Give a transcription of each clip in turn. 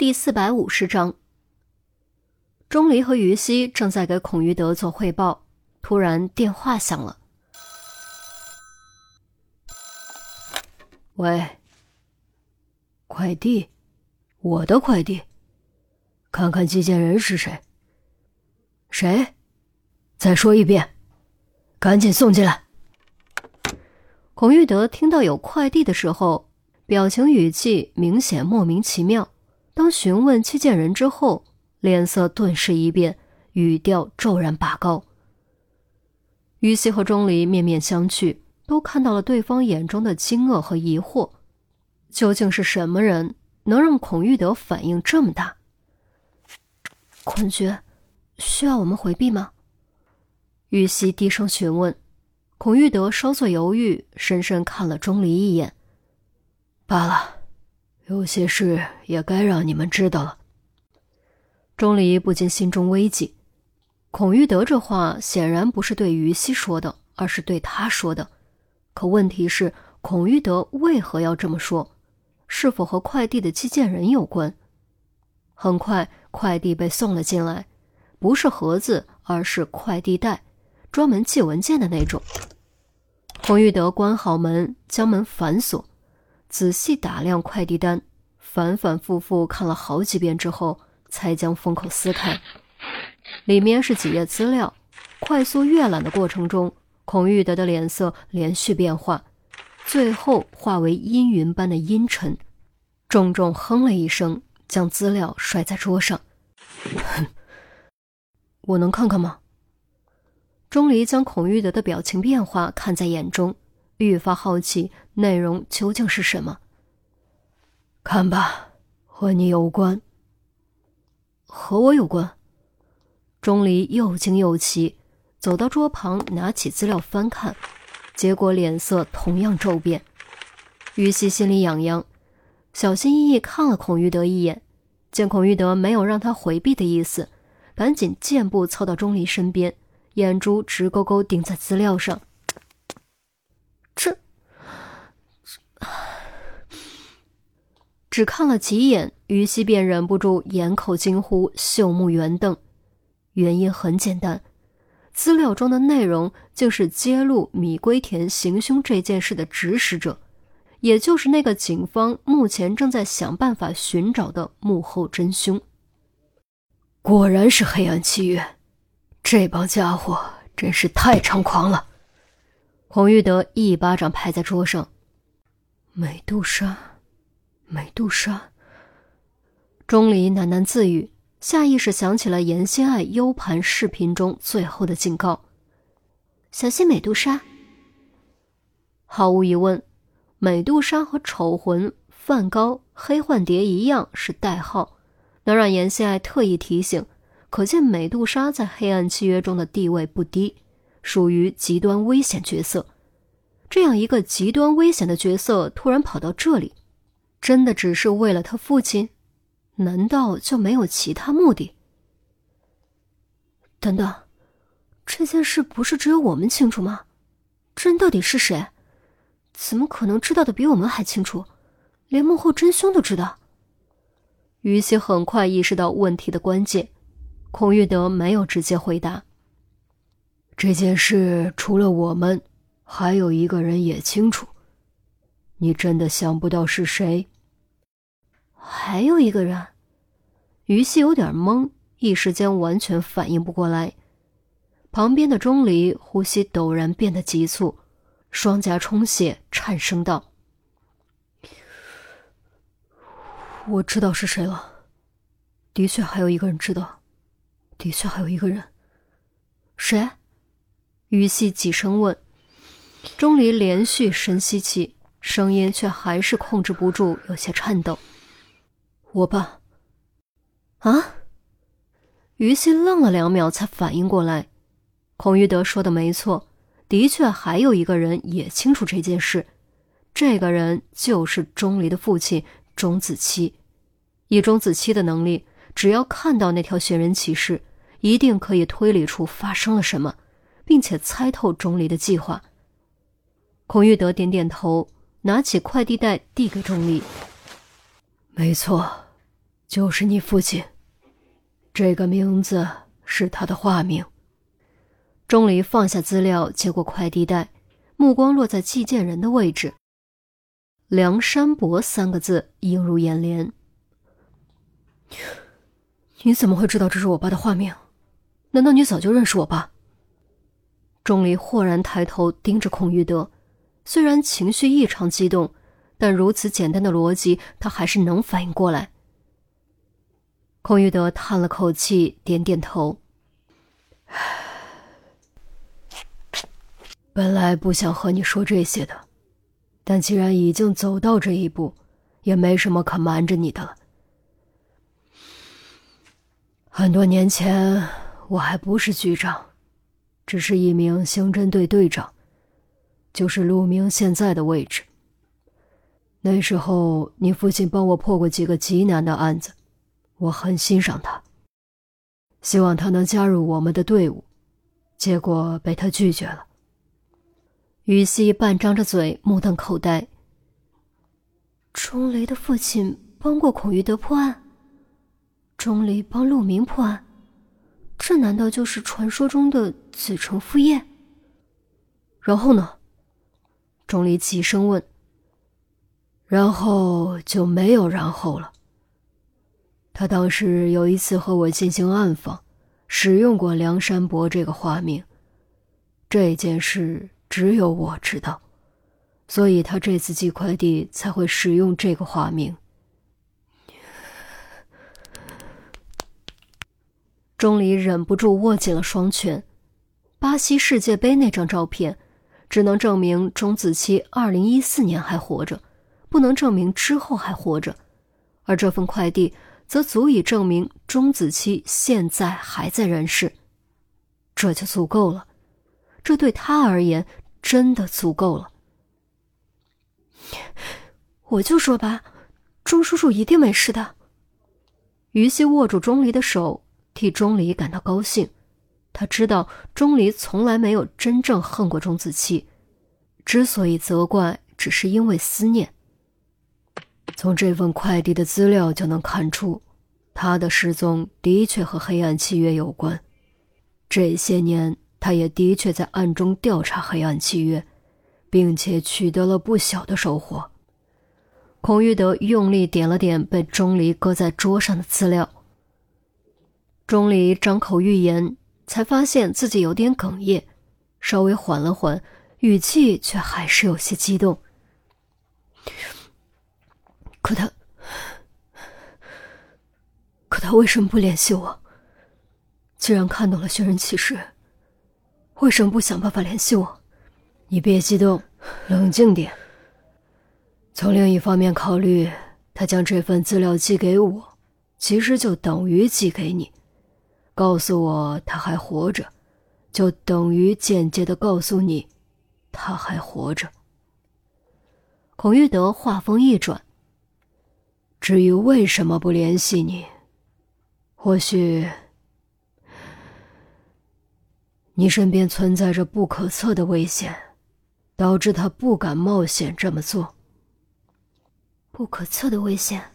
第四百五十章，钟离和于西正在给孔玉德做汇报，突然电话响了。喂，快递，我的快递，看看寄件人是谁？谁？再说一遍，赶紧送进来。孔玉德听到有快递的时候，表情语气明显莫名其妙。当询问寄件人之后，脸色顿时一变，语调骤然拔高。于西和钟离面面相觑，都看到了对方眼中的惊愕和疑惑。究竟是什么人能让孔玉德反应这么大？孔爵，需要我们回避吗？玉溪低声询问。孔玉德稍作犹豫，深深看了钟离一眼。罢了。有些事也该让你们知道了。钟离不禁心中危急，孔玉德这话显然不是对于西说的，而是对他说的。可问题是，孔玉德为何要这么说？是否和快递的寄件人有关？很快，快递被送了进来，不是盒子，而是快递袋，专门寄文件的那种。孔玉德关好门，将门反锁。仔细打量快递单，反反复复看了好几遍之后，才将封口撕开。里面是几页资料。快速阅览的过程中，孔玉德的脸色连续变化，最后化为阴云般的阴沉，重重哼了一声，将资料摔在桌上。我能看看吗？钟离将孔玉德的表情变化看在眼中。愈发好奇内容究竟是什么。看吧，和你有关。和我有关。钟离又惊又奇，走到桌旁，拿起资料翻看，结果脸色同样骤变。于西心里痒痒，小心翼翼看了孔玉德一眼，见孔玉德没有让他回避的意思，赶紧箭步凑到钟离身边，眼珠直勾勾盯在资料上。只看了几眼，于西便忍不住掩口惊呼，秀目圆瞪。原因很简单，资料中的内容竟是揭露米龟田行凶这件事的指使者，也就是那个警方目前正在想办法寻找的幕后真凶。果然是黑暗契约，这帮家伙真是太猖狂了！孔玉德一巴掌拍在桌上，美杜莎。美杜莎，钟离喃喃自语，下意识想起了严心爱 U 盘视频中最后的警告：“小心美杜莎。”毫无疑问，美杜莎和丑魂、梵高、黑幻蝶一样是代号，能让严心爱特意提醒，可见美杜莎在黑暗契约中的地位不低，属于极端危险角色。这样一个极端危险的角色突然跑到这里。真的只是为了他父亲？难道就没有其他目的？等等，这件事不是只有我们清楚吗？这人到底是谁？怎么可能知道的比我们还清楚？连幕后真凶都知道？于西很快意识到问题的关键。孔玉德没有直接回答。这件事除了我们，还有一个人也清楚。你真的想不到是谁？还有一个人，于西有点懵，一时间完全反应不过来。旁边的钟离呼吸陡然变得急促，双颊充血，颤声道：“我知道是谁了，的确还有一个人知道，的确还有一个人。谁？”于西几声问。钟离连续深吸气，声音却还是控制不住，有些颤抖。我爸。啊！于西愣了两秒，才反应过来，孔玉德说的没错，的确还有一个人也清楚这件事，这个人就是钟离的父亲钟子期。以钟子期的能力，只要看到那条寻人启事，一定可以推理出发生了什么，并且猜透钟离的计划。孔玉德点点头，拿起快递袋递给钟离。没错，就是你父亲。这个名字是他的化名。钟离放下资料，接过快递袋，目光落在寄件人的位置。梁山伯三个字映入眼帘。你怎么会知道这是我爸的化名？难道你早就认识我爸？钟离豁然抬头盯着孔玉德，虽然情绪异常激动，但如此简单的逻辑，他还是能反应过来。孔玉德叹了口气，点点头。本来不想和你说这些的，但既然已经走到这一步，也没什么可瞒着你的了。很多年前，我还不是局长，只是一名刑侦队队长，就是陆明现在的位置。那时候，你父亲帮我破过几个极难的案子。我很欣赏他，希望他能加入我们的队伍，结果被他拒绝了。于西半张着嘴，目瞪口呆。钟离的父亲帮过孔玉德破案，钟离帮陆明破案，这难道就是传说中的子承父业？然后呢？钟离急声问。然后就没有然后了。他当时有一次和我进行暗访，使用过梁山伯这个化名。这件事只有我知道，所以他这次寄快递才会使用这个化名。钟离忍不住握紧了双拳。巴西世界杯那张照片，只能证明钟子期二零一四年还活着，不能证明之后还活着，而这份快递。则足以证明钟子期现在还在人世，这就足够了。这对他而言真的足够了。我就说吧，钟叔叔一定没事的。于西握住钟离的手，替钟离感到高兴。他知道钟离从来没有真正恨过钟子期，之所以责怪，只是因为思念。从这份快递的资料就能看出，他的失踪的确和黑暗契约有关。这些年，他也的确在暗中调查黑暗契约，并且取得了不小的收获。孔玉德用力点了点被钟离搁在桌上的资料。钟离张口欲言，才发现自己有点哽咽，稍微缓了缓，语气却还是有些激动。可他，可他为什么不联系我？既然看到了寻人启事，为什么不想办法联系我？你别激动，冷静点。从另一方面考虑，他将这份资料寄给我，其实就等于寄给你，告诉我他还活着，就等于间接的告诉你，他还活着。孔玉德话锋一转。至于为什么不联系你，或许你身边存在着不可测的危险，导致他不敢冒险这么做。不可测的危险，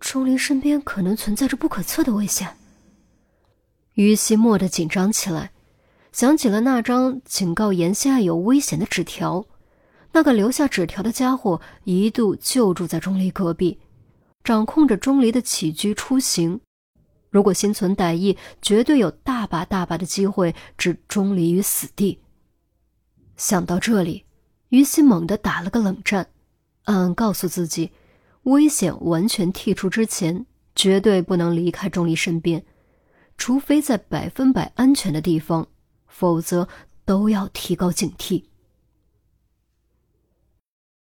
钟离身边可能存在着不可测的危险。于西蓦地紧张起来，想起了那张警告严希爱有危险的纸条，那个留下纸条的家伙一度就住在钟离隔壁。掌控着钟离的起居出行，如果心存歹意，绝对有大把大把的机会置钟离于死地。想到这里，于西猛地打了个冷战，暗暗告诉自己：危险完全剔除之前，绝对不能离开钟离身边，除非在百分百安全的地方，否则都要提高警惕。